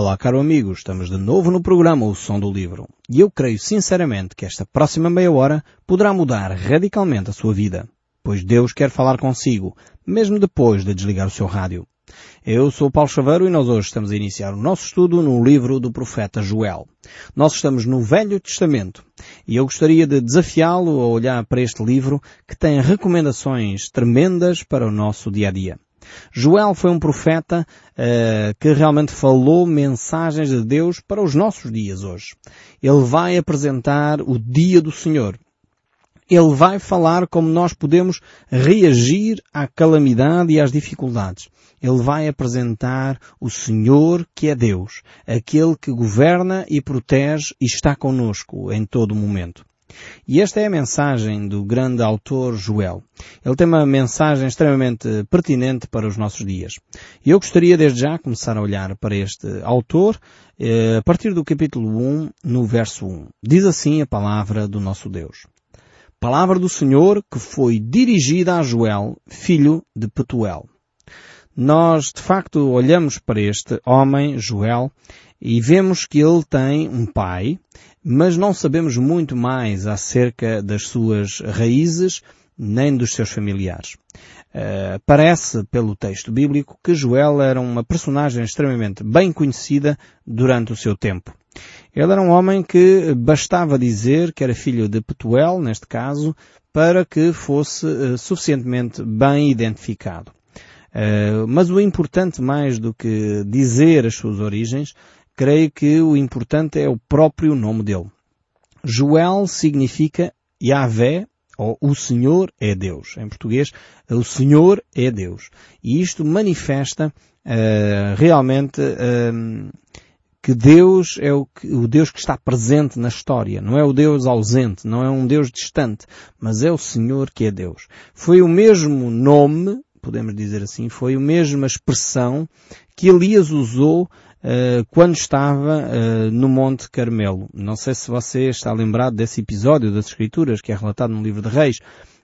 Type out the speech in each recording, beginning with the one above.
Olá, caro amigo, estamos de novo no programa O Som do Livro. E eu creio sinceramente que esta próxima meia hora poderá mudar radicalmente a sua vida, pois Deus quer falar consigo, mesmo depois de desligar o seu rádio. Eu sou Paulo Chaveiro e nós hoje estamos a iniciar o nosso estudo no livro do profeta Joel. Nós estamos no Velho Testamento e eu gostaria de desafiá-lo a olhar para este livro que tem recomendações tremendas para o nosso dia a dia. Joel foi um profeta uh, que realmente falou mensagens de Deus para os nossos dias hoje. Ele vai apresentar o dia do Senhor. Ele vai falar como nós podemos reagir à calamidade e às dificuldades. Ele vai apresentar o Senhor que é Deus, aquele que governa e protege e está conosco em todo momento. E esta é a mensagem do grande autor Joel. Ele tem uma mensagem extremamente pertinente para os nossos dias. E eu gostaria desde já começar a olhar para este autor eh, a partir do capítulo 1, no verso 1. Diz assim a palavra do nosso Deus. Palavra do Senhor que foi dirigida a Joel, filho de Petuel. Nós, de facto, olhamos para este homem, Joel, e vemos que ele tem um pai, mas não sabemos muito mais acerca das suas raízes nem dos seus familiares. Uh, parece, pelo texto bíblico, que Joel era uma personagem extremamente bem conhecida durante o seu tempo. Ele era um homem que bastava dizer que era filho de Petuel, neste caso, para que fosse uh, suficientemente bem identificado. Uh, mas o importante mais do que dizer as suas origens creio que o importante é o próprio nome dele. Joel significa Yahvé, ou o Senhor é Deus. Em português, o Senhor é Deus. E isto manifesta uh, realmente uh, que Deus é o, o, Deus que está presente na história. Não é o Deus ausente, não é um Deus distante, mas é o Senhor que é Deus. Foi o mesmo nome, podemos dizer assim, foi a mesma expressão que Elias usou uh, quando estava uh, no Monte Carmelo. Não sei se você está lembrado desse episódio das Escrituras que é relatado no livro de Reis,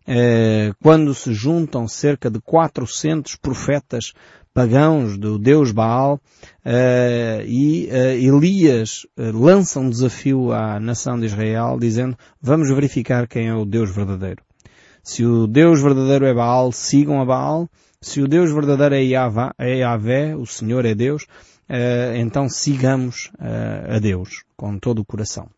uh, quando se juntam cerca de 400 profetas pagãos do Deus Baal e Elias lança um desafio à nação de Israel dizendo vamos verificar quem é o Deus verdadeiro. Se o Deus verdadeiro é Baal, sigam a Baal. Se o Deus verdadeiro é Yahvé, é Yahvé o Senhor é Deus, então sigamos uh, a Deus com todo o coração.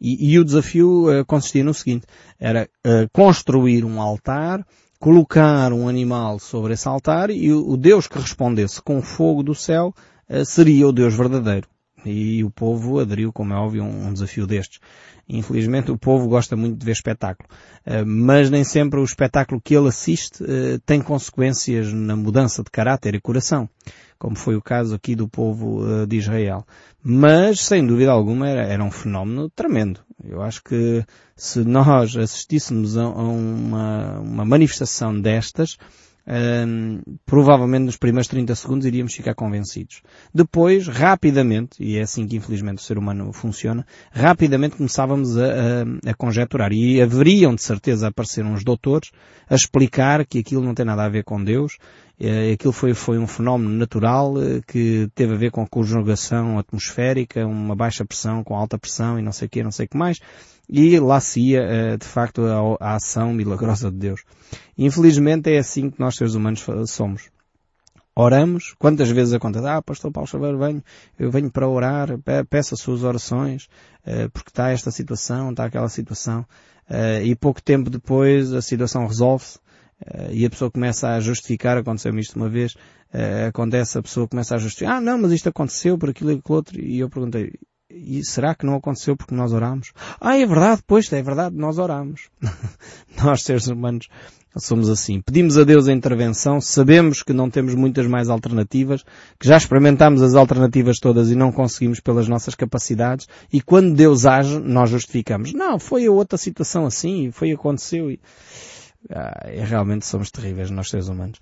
E, e o desafio uh, consistia no seguinte, era construir um altar, colocar um animal sobre esse altar e o, o Deus que respondesse com fogo do céu seria o Deus verdadeiro. E o povo aderiu, como é óbvio, um, um desafio destes. Infelizmente o povo gosta muito de ver espetáculo. Mas nem sempre o espetáculo que ele assiste tem consequências na mudança de caráter e coração como foi o caso aqui do povo uh, de Israel. Mas, sem dúvida alguma, era, um fenómeno tremendo. Eu acho que se nós assistíssemos a, a uma, uma, manifestação destas, um, provavelmente nos primeiros 30 segundos iríamos ficar convencidos. Depois, rapidamente, e é assim que infelizmente o ser humano funciona, rapidamente começávamos a, a, a conjecturar. E haveriam de certeza aparecer uns doutores a explicar que aquilo não tem nada a ver com Deus eh, aquilo foi, foi um fenómeno natural eh, que teve a ver com a conjugação atmosférica, uma baixa pressão com alta pressão e não sei o que, não sei o que mais. E lá se ia, eh, de facto, a, ação milagrosa de Deus. Infelizmente é assim que nós seres humanos somos. Oramos, quantas vezes acontece, ah, pastor Paulo Xavier, venho, eu venho para orar, peço as suas orações, porque está esta situação, está aquela situação, e pouco tempo depois a situação resolve-se, e a pessoa começa a justificar, aconteceu-me isto uma vez, acontece, a pessoa começa a justificar, ah não, mas isto aconteceu por aquilo e aquilo outro, e eu perguntei, e será que não aconteceu porque nós oramos? Ah, é verdade, pois, é verdade, nós oramos. nós, seres humanos, somos assim. Pedimos a Deus a intervenção, sabemos que não temos muitas mais alternativas, que já experimentámos as alternativas todas e não conseguimos pelas nossas capacidades, e quando Deus age, nós justificamos. Não, foi a outra situação assim, foi aconteceu e ah, realmente somos terríveis nós seres humanos.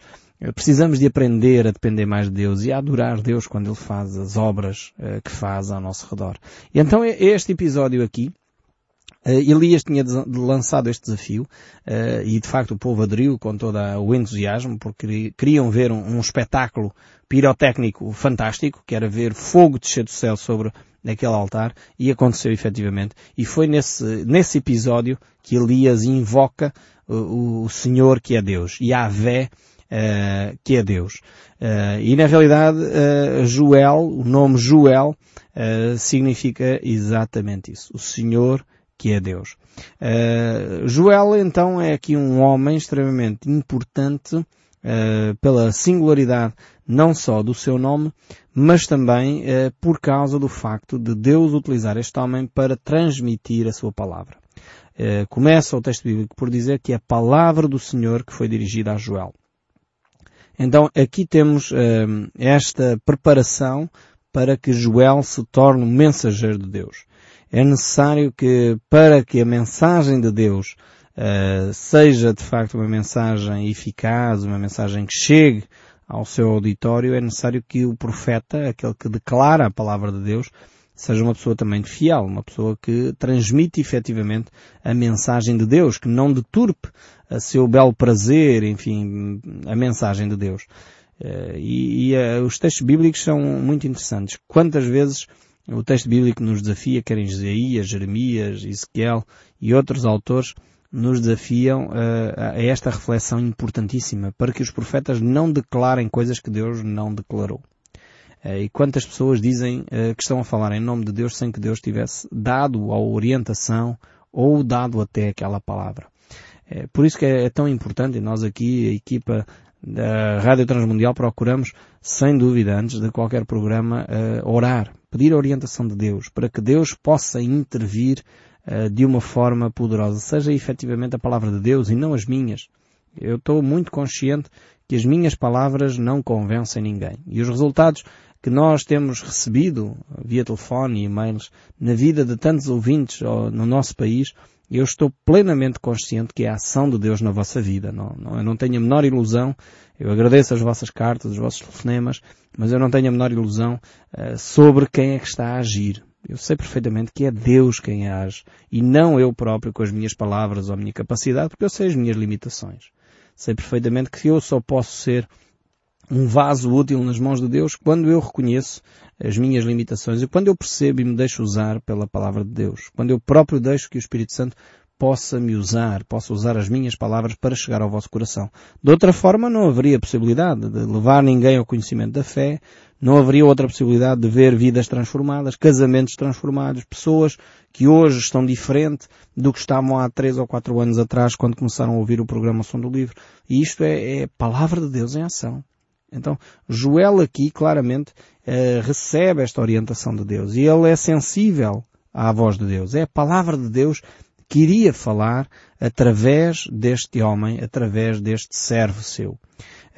Precisamos de aprender a depender mais de Deus e a adorar Deus quando Ele faz as obras uh, que faz ao nosso redor. E então este episódio aqui Elias tinha lançado este desafio e de facto o povo aderiu com todo o entusiasmo porque queriam ver um, espetáculo pirotécnico fantástico, que era ver fogo descer do céu sobre aquele altar e aconteceu efetivamente. E foi nesse, nesse episódio que Elias invoca o, o Senhor que é Deus, Yahvé uh, que é Deus. Uh, e na realidade, uh, Joel, o nome Joel, significa exatamente isso. O Senhor que é Deus. Joel então é aqui um homem extremamente importante pela singularidade não só do seu nome, mas também por causa do facto de Deus utilizar este homem para transmitir a sua palavra. começa o texto bíblico por dizer que é a palavra do Senhor que foi dirigida a Joel. Então aqui temos uh, esta preparação para que Joel se torne um mensageiro de Deus. É necessário que, para que a mensagem de Deus uh, seja de facto uma mensagem eficaz, uma mensagem que chegue ao seu auditório, é necessário que o profeta, aquele que declara a palavra de Deus, seja uma pessoa também fiel, uma pessoa que transmite efetivamente a mensagem de Deus, que não deturpe a seu belo prazer, enfim, a mensagem de Deus. Eh, e, e uh, os textos bíblicos são muito interessantes. Quantas vezes o texto bíblico nos desafia, quer em Isaías, Jeremias, Ezequiel e outros autores, nos desafiam uh, a esta reflexão importantíssima para que os profetas não declarem coisas que Deus não declarou. E quantas pessoas dizem que estão a falar em nome de Deus sem que Deus tivesse dado a orientação ou dado até aquela palavra. É por isso que é, é tão importante e nós aqui, a equipa da Rádio Transmundial, procuramos, sem dúvida, antes de qualquer programa, uh, orar, pedir a orientação de Deus, para que Deus possa intervir uh, de uma forma poderosa, seja efetivamente a palavra de Deus e não as minhas. Eu estou muito consciente que as minhas palavras não convencem ninguém. E os resultados que nós temos recebido via telefone e e-mails na vida de tantos ouvintes no nosso país eu estou plenamente consciente que é a ação de Deus na vossa vida. Não, não, eu não tenho a menor ilusão. Eu agradeço as vossas cartas, os vossos telefonemas, mas eu não tenho a menor ilusão uh, sobre quem é que está a agir. Eu sei perfeitamente que é Deus quem age e não eu próprio com as minhas palavras ou a minha capacidade, porque eu sei as minhas limitações. Sei perfeitamente que eu só posso ser um vaso útil nas mãos de Deus quando eu reconheço as minhas limitações e quando eu percebo e me deixo usar pela palavra de Deus. Quando eu próprio deixo que o Espírito Santo possa me usar, possa usar as minhas palavras para chegar ao vosso coração. De outra forma, não haveria possibilidade de levar ninguém ao conhecimento da fé, não haveria outra possibilidade de ver vidas transformadas, casamentos transformados, pessoas que hoje estão diferente do que estavam há três ou quatro anos atrás quando começaram a ouvir o programa Som do Livro. E isto é, é palavra de Deus em ação. Então, Joel aqui claramente uh, recebe esta orientação de Deus e ele é sensível à voz de Deus. É a palavra de Deus que iria falar através deste homem, através deste servo seu.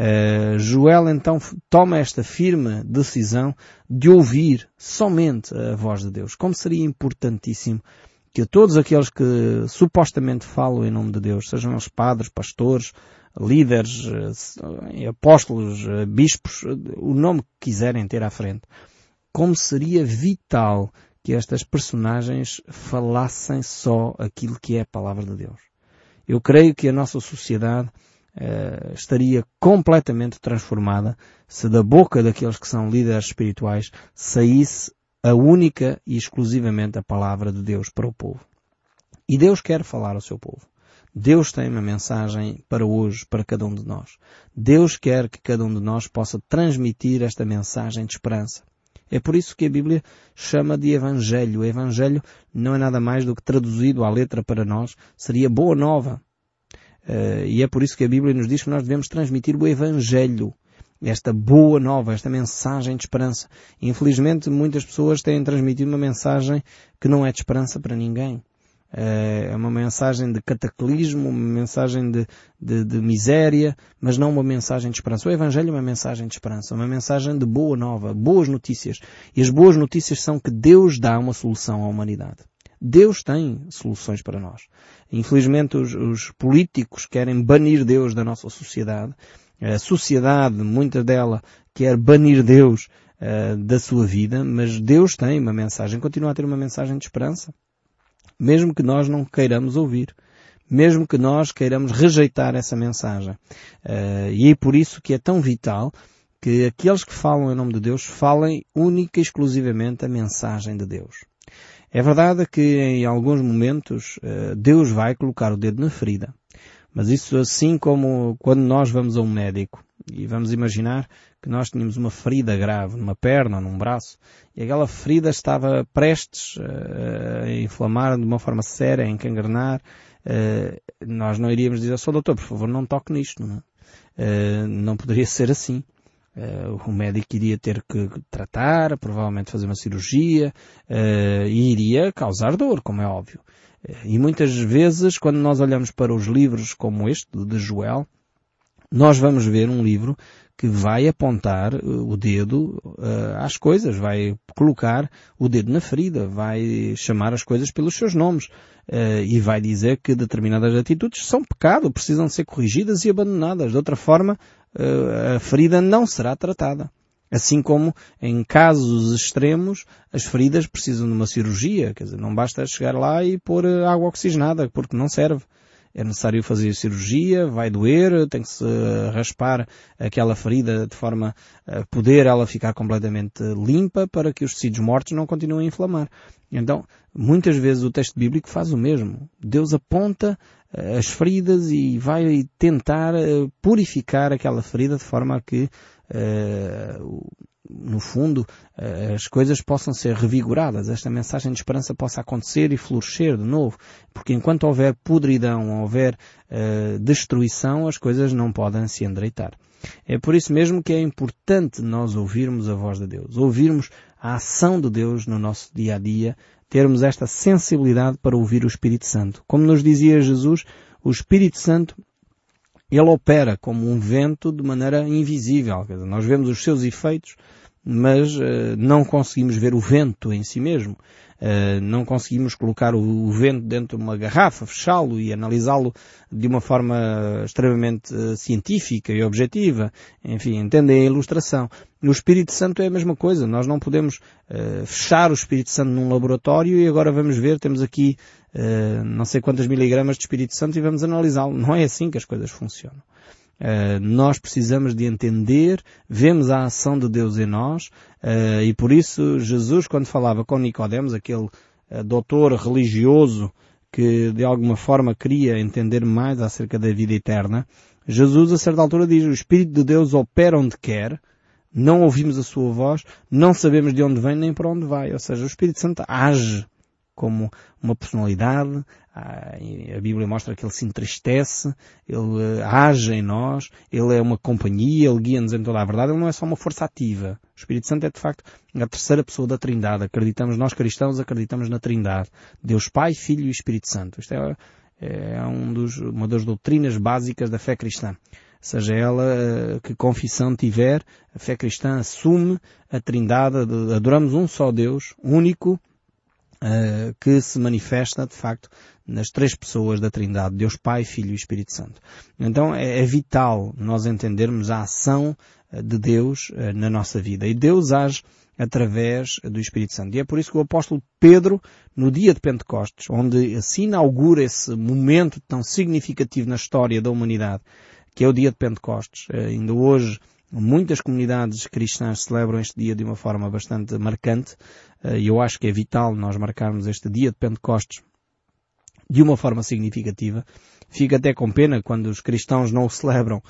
Uh, Joel então toma esta firme decisão de ouvir somente a voz de Deus. Como seria importantíssimo que todos aqueles que supostamente falam em nome de Deus, sejam os padres, pastores, líderes, eh, apóstolos, eh, bispos, eh, o nome que quiserem ter à frente. Como seria vital que estas personagens falassem só aquilo que é a palavra de Deus. Eu creio que a nossa sociedade estaria completamente transformada se da boca daqueles que são líderes espirituais saísse a única e exclusivamente a palavra de Deus para o povo. E Deus quer falar ao seu povo. Deus tem uma mensagem para hoje, para cada um de nós. Deus quer que cada um de nós possa transmitir esta mensagem de esperança. É por isso que a Bíblia chama de Evangelho. O Evangelho não é nada mais do que traduzido à letra para nós, seria boa nova. Uh, e é por isso que a Bíblia nos diz que nós devemos transmitir o Evangelho. Esta boa nova, esta mensagem de esperança. Infelizmente, muitas pessoas têm transmitido uma mensagem que não é de esperança para ninguém. É uma mensagem de cataclismo, uma mensagem de, de, de, miséria, mas não uma mensagem de esperança. O Evangelho é uma mensagem de esperança, uma mensagem de boa nova, boas notícias. E as boas notícias são que Deus dá uma solução à humanidade. Deus tem soluções para nós. Infelizmente os, os políticos querem banir Deus da nossa sociedade. A sociedade, muita dela, quer banir Deus uh, da sua vida, mas Deus tem uma mensagem, continua a ter uma mensagem de esperança. Mesmo que nós não queiramos ouvir, mesmo que nós queiramos rejeitar essa mensagem. Uh, e é por isso que é tão vital que aqueles que falam em nome de Deus falem única e exclusivamente a mensagem de Deus. É verdade que em alguns momentos uh, Deus vai colocar o dedo na ferida. Mas isso assim como quando nós vamos a um médico e vamos imaginar que nós tínhamos uma ferida grave numa perna ou num braço e aquela ferida estava prestes uh, a inflamar de uma forma séria, a encangrenar, uh, nós não iríamos dizer, só doutor, por favor, não toque nisto. Não, uh, não poderia ser assim. o médico iria ter que tratar, provavelmente fazer uma cirurgia e iria causar dor, como é óbvio. E muitas vezes, quando nós olhamos para os livros como este, de Joel, nós vamos ver um livro que vai apontar eh, o dedo uh, às coisas, vai colocar o dedo na ferida, vai chamar as coisas pelos seus nomes uh, e vai dizer que determinadas atitudes são pecado, precisam ser corrigidas e abandonadas. De outra forma, uh, a ferida não será tratada. Assim como em casos extremos as feridas precisam de uma cirurgia, quer dizer, não basta chegar lá e pôr água oxigenada, porque não serve é necessário fazer cirurgia, vai doer, tem que se raspar aquela ferida de forma a poder ela ficar completamente limpa para que os tecidos mortos não continuem a inflamar. Então, muitas vezes o texto bíblico faz o mesmo. Deus aponta eh, as feridas e vai tentar eh, purificar aquela ferida de forma a que no fundo, eh, as coisas possam ser revigoradas, esta mensagem de esperança possa acontecer e florescer de novo. Porque enquanto houver podridão, houver uh, destruição, as coisas não podem se endireitar. É por isso mesmo que é importante nós ouvirmos a voz de Deus, ouvirmos a ação de Deus no nosso dia a dia, termos esta sensibilidade para ouvir o Espírito Santo. Como nos dizia Jesus, o Espírito Santo ele opera como um vento de maneira invisível. Nós vemos os seus efeitos mas uh, não conseguimos ver o vento em si mesmo. Uh, não conseguimos colocar o, o, vento dentro de uma garrafa, fechá-lo e analisá-lo de uma forma extremamente uh, científica e objetiva. Enfim, entendem a ilustração. O Espírito Santo é a mesma coisa. Nós não podemos fechar o Espírito Santo num laboratório e agora vamos ver, temos aqui não sei quantas miligramas de Espírito Santo e vamos analisá-lo. Não é assim que as coisas funcionam. Uh, nós precisamos de entender, vemos a ação de Deus em nós, uh, e por isso Jesus, quando falava com Nicodemos, aquele uh, doutor religioso que de alguma forma queria entender mais acerca da vida eterna, Jesus a certa altura diz, o Espírito de Deus opera onde quer, não ouvimos a sua voz, não sabemos de onde vem nem para onde vai. Ou seja, o Espírito Santo age como uma personalidade, ah, a Bíblia mostra que ele se entristece, ele ah, age em nós, ele é uma companhia, ele guia-nos em toda a verdade, ele não é só uma força ativa. O Espírito Santo é de facto a terceira pessoa da Trindade. Acreditamos, nós cristãos acreditamos na Trindade. Deus Pai, Filho e Espírito Santo. Isto é, é um dos, uma das doutrinas básicas da fé cristã seja ela ah, que confissão tiver, a fé cristã assume a trindade, adoramos um só Deus, único, uh, que se manifesta, de facto, nas três pessoas da Trindade, Deus Pai, Filho e Espírito Santo. Então é, é vital nós entendermos a ação eh, de Deus uh, na nossa vida. E Deus age através do Espírito Santo. E é por isso que o apóstolo Pedro, no dia de Pentecostes, onde se inaugura esse momento tão significativo na história da humanidade, que é o dia de Pentecostes, ainda hoje Muitas comunidades cristãs celebram este dia de uma forma bastante marcante eh, e eu acho que é vital nós marcarmos este dia de Pentecostes de uma forma significativa. Fica até com pena quando os cristãos não o celebram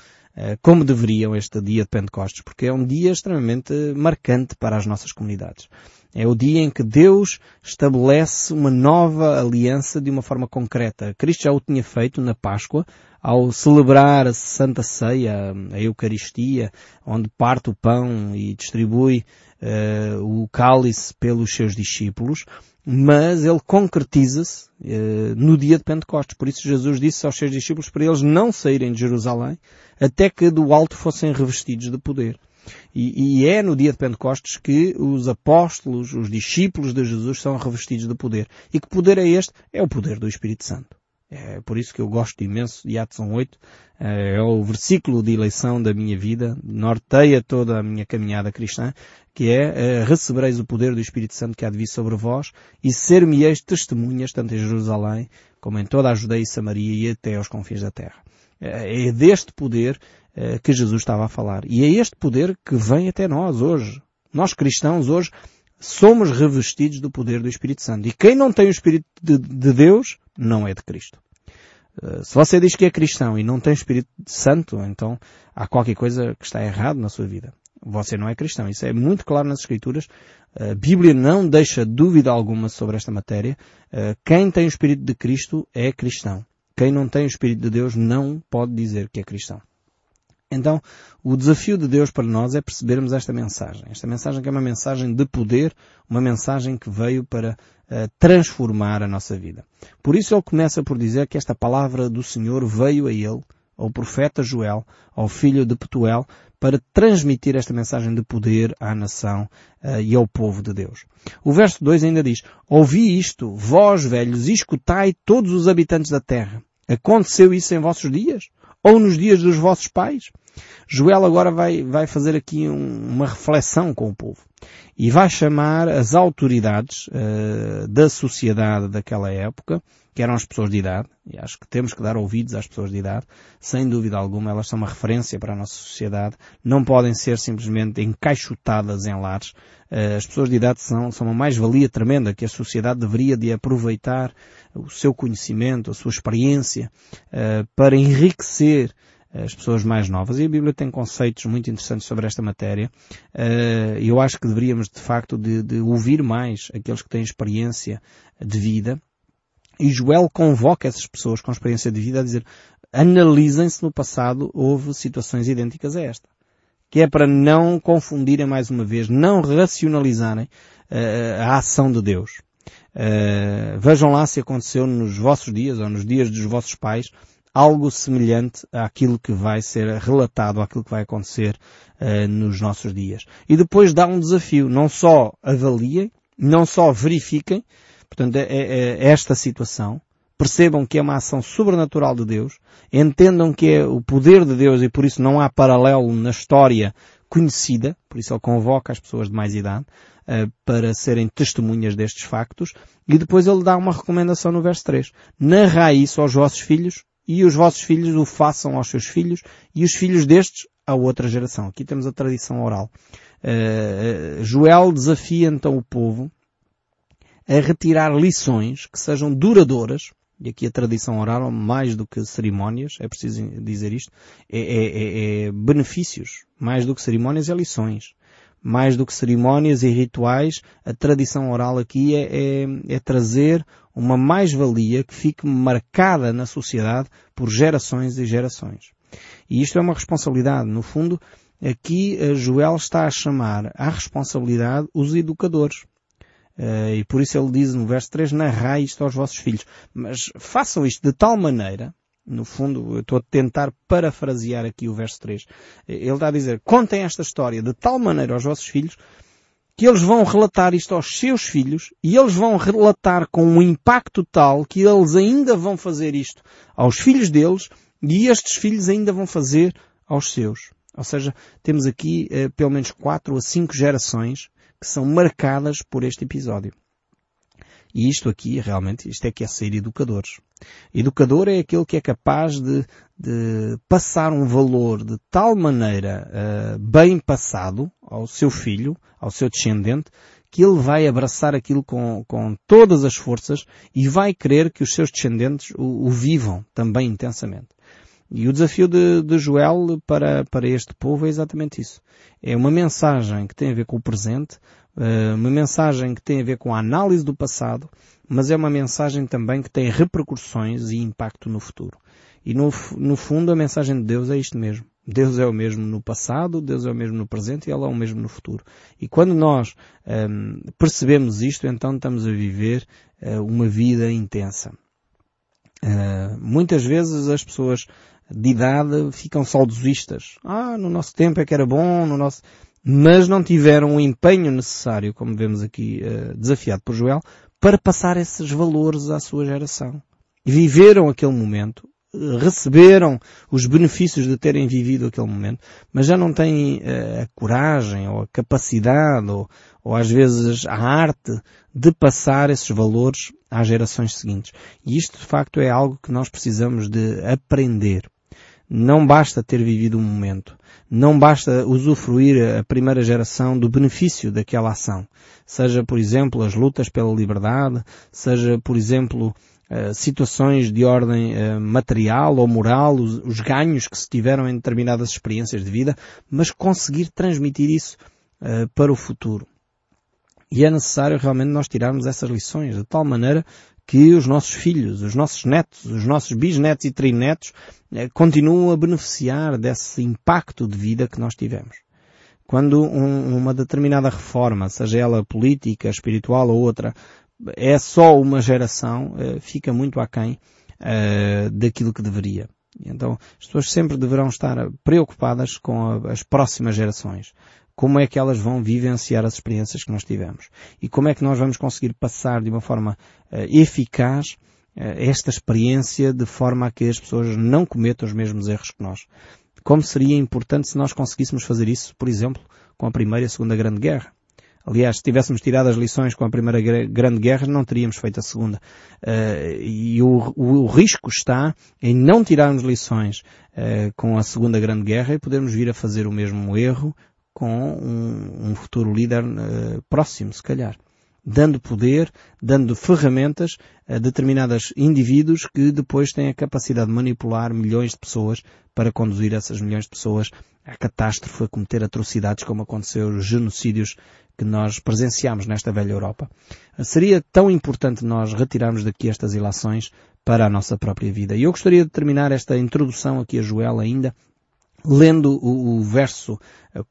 como deveriam este dia de Pentecostes, porque é um dia extremamente marcante para as nossas comunidades. É o dia em que Deus estabelece uma nova aliança de uma forma concreta. Cristo já o tinha feito na Páscoa, ao celebrar a Santa Ceia, a Eucaristia, onde parte o pão e distribui uh, o cálice pelos seus discípulos, mas ele concretiza-se uh, no dia de Pentecostes. Por isso Jesus disse aos seus discípulos para eles não saírem de Jerusalém até que do alto fossem revestidos de poder. E, e, é no dia de Pentecostes que os apóstolos, os discípulos de Jesus são revestidos de poder. E que poder é este? É o poder do Espírito Santo. É por isso que eu gosto imenso de Atos 8. É o versículo de eleição da minha vida, norteia toda a minha caminhada cristã, que é recebereis o poder do Espírito Santo que há de vir sobre vós e ser-me-eis testemunhas tanto em Jerusalém como em toda a Judeia e Samaria e até aos confins da terra. É deste poder que Jesus estava a falar. E é este poder que vem até nós hoje. Nós cristãos hoje somos revestidos do poder do Espírito Santo. E quem não tem o Espírito de, de Deus não é de Cristo. Uh, se você diz que é cristão e não tem Espírito Santo, então há qualquer coisa que está errado na sua vida. Você não é cristão. Isso é muito claro nas Escrituras. A Bíblia não deixa dúvida alguma sobre esta matéria. Uh, quem tem o Espírito de Cristo é cristão. Quem não tem o Espírito de Deus não pode dizer que é cristão. Então, o desafio de Deus para nós é percebermos esta mensagem. Esta mensagem que é uma mensagem de poder, uma mensagem que veio para uh, transformar a nossa vida. Por isso ele começa por dizer que esta palavra do Senhor veio a ele, ao profeta Joel, ao filho de Petuel, para transmitir esta mensagem de poder à nação uh, e ao povo de Deus. O verso 2 ainda diz, Ouvi isto, vós velhos, e escutai todos os habitantes da terra. Aconteceu isso em vossos dias? Ou nos dias dos vossos pais? Joel agora vai, vai fazer aqui um, uma reflexão com o povo e vai chamar as autoridades uh, da sociedade daquela época, que eram as pessoas de idade, e acho que temos que dar ouvidos às pessoas de idade, sem dúvida alguma, elas são uma referência para a nossa sociedade, não podem ser simplesmente encaixotadas em lares. Uh, as pessoas de idade são, são uma mais-valia tremenda que a sociedade deveria de aproveitar o seu conhecimento, a sua experiência, uh, para enriquecer as pessoas mais novas. E a Bíblia tem conceitos muito interessantes sobre esta matéria. Eh, e eu acho que deveríamos, de facto, de, de ouvir mais aqueles que têm experiência de vida. E Joel convoca essas pessoas com experiência de vida a dizer, analisem se no passado houve situações idênticas a esta. Que é para não confundirem mais uma vez, não racionalizarem uh, a ação de Deus. Uh, vejam lá se aconteceu nos vossos dias ou nos dias dos vossos pais algo semelhante àquilo que vai ser relatado, àquilo que vai acontecer uh, nos nossos dias. E depois dá um desafio, não só avaliem, não só verifiquem, portanto, é, é, é esta situação, percebam que é uma ação sobrenatural de Deus, entendam que é o poder de Deus e por isso não há paralelo na história conhecida, por isso ele convoca as pessoas de mais idade, uh, para serem testemunhas destes factos, e depois ele dá uma recomendação no verso 3. Narrai isso aos vossos filhos e os vossos filhos o façam aos seus filhos e os filhos destes à outra geração. Aqui temos a tradição oral. Uh, Joel desafia então o povo a retirar lições que sejam duradouras, e aqui a tradição oral, mais do que cerimónias, é preciso dizer isto, é, é, é, é benefícios, mais do que cerimónias é lições mais do que cerimónias e rituais, a tradição oral aqui é, é, é trazer uma mais-valia que fique marcada na sociedade por gerações e gerações. E isto é uma responsabilidade. No fundo, aqui eh, Joel está a chamar à responsabilidade os educadores. Uh, e por isso ele diz no verso 3, narrai isto aos vossos filhos. Mas façam isto de tal maneira no fundo, eu estou a tentar parafrasear aqui o verso 3. Ele está a dizer, contem esta história de tal maneira aos vossos filhos que eles vão relatar isto aos seus filhos e eles vão relatar com um impacto tal que eles ainda vão fazer isto aos filhos deles e estes filhos ainda vão fazer aos seus. Ou seja, temos aqui eh, pelo menos quatro a cinco gerações que são marcadas por este episódio. E isto aqui, realmente, isto é que é ser educadores. Educador é aquele que é capaz de, de passar um valor de tal maneira uh, bem passado ao seu filho, ao seu descendente, que ele vai abraçar aquilo com, com todas as forças e vai querer que os seus descendentes o, o vivam também intensamente. E o desafio de, de Joel para, para este povo é exatamente isso. É uma mensagem que tem a ver com o presente, uma mensagem que tem a ver com a análise do passado, mas é uma mensagem também que tem repercussões e impacto no futuro. E no, no fundo a mensagem de Deus é isto mesmo. Deus é o mesmo no passado, Deus é o mesmo no presente e Ele é o mesmo no futuro. E quando nós um, ehm, percebemos isto, então estamos a viver uh, uma vida intensa. Uh, muitas vezes as pessoas de idade ficam saudosistas. Ah, no nosso tempo é que era bom, no nosso mas não tiveram o empenho necessário, como vemos aqui uh, desafiado por Joel, para passar esses valores à sua geração. viveram aquele momento, receberam os benefícios de terem vivido aquele momento, mas já não têm uh, a coragem ou a capacidade ou, ou às vezes a arte de passar esses valores às gerações seguintes. E isto de facto é algo que nós precisamos de aprender. Não basta ter vivido um momento. Não basta usufruir a primeira geração do benefício daquela ação. Seja, por exemplo, as lutas pela liberdade, seja, por exemplo, eh, situações de ordem eh, material ou moral, os, os, ganhos que se tiveram em determinadas experiências de vida, mas conseguir transmitir isso uh, para o futuro. E é necessário realmente nós tirarmos essas lições de tal maneira que os nossos filhos, os nossos netos, os nossos bisnetos e trinetos eh, continuam a beneficiar desse impacto de vida que nós tivemos. Quando um, uma determinada reforma, seja ela política, espiritual ou outra, é só uma geração, eh, fica muito aquém uh, daquilo que deveria. Então, as pessoas sempre deverão estar preocupadas com a, as próximas gerações como é que elas vão vivenciar as experiências que nós tivemos e como é que nós vamos conseguir passar de uma forma uh, eficaz uh, esta experiência de forma a que as pessoas não cometam os mesmos erros que nós. Como seria importante se nós conseguíssemos fazer isso, por exemplo, com a Primeira e a Segunda Grande Guerra. Aliás, se tivéssemos tirado as lições com a Primeira Grande Guerra, não teríamos feito a Segunda. Uh, e o, o, o, risco está em não tirarmos lições uh, com a Segunda Grande Guerra e podermos vir a fazer o mesmo erro com um, um futuro líder uh, próximo, se calhar. Dando poder, dando ferramentas a determinados indivíduos que depois têm a capacidade de manipular milhões de pessoas para conduzir essas milhões de pessoas à catástrofe, a cometer atrocidades como aconteceu os genocídios que nós presenciamos nesta velha Europa. Seria tão importante nós retirarmos daqui estas ilações para a nossa própria vida. E eu gostaria de terminar esta introdução aqui a Joel ainda lendo o, o, verso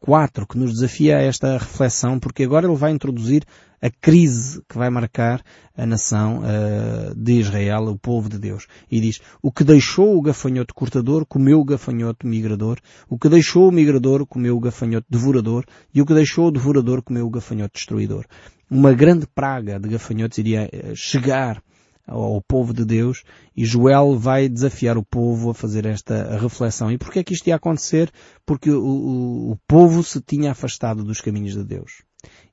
4 que nos desafia a esta reflexão, porque agora ele vai introduzir a crise que vai marcar a nação uh, de Israel, o povo de Deus. E diz, o que deixou o gafanhoto cortador comeu o gafanhoto migrador, o que deixou o migrador comeu o gafanhoto devorador, e o que deixou o devorador comeu o gafanhoto destruidor. Uma grande praga de gafanhotos iria eh, chegar ao povo de Deus e Joel vai desafiar o povo a fazer esta reflexão. E porquê é que isto ia acontecer? Porque o, o, o povo se tinha afastado dos caminhos de Deus.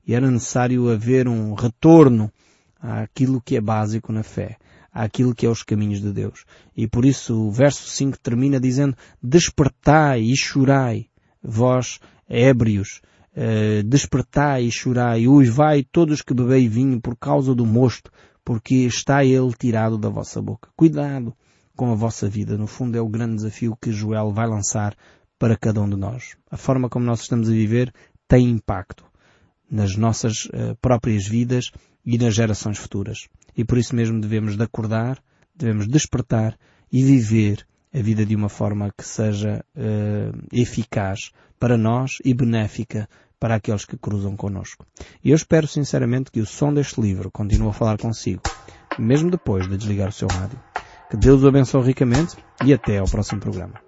E era necessário haver um retorno àquilo que é básico na fé, àquilo que é os caminhos de Deus. E por isso o verso 5 termina dizendo, despertai e chorai, vós ébrios, uh, despertai e chorai, vai todos que bebei vinho por causa do mosto, porque está ele tirado da vossa boca. Cuidado com a vossa vida. No fundo é o grande desafio que Joel vai lançar para cada um de nós. A forma como nós estamos a viver tem impacto nas nossas uh, próprias vidas e nas gerações futuras. E por isso mesmo devemos de acordar, devemos despertar e viver a vida de uma forma que seja uh, eficaz para nós e benéfica para aqueles que cruzam connosco. E eu espero sinceramente que o som deste livro continue a falar consigo, mesmo depois de desligar o seu rádio. Que Deus o abençoe ricamente e até ao próximo programa.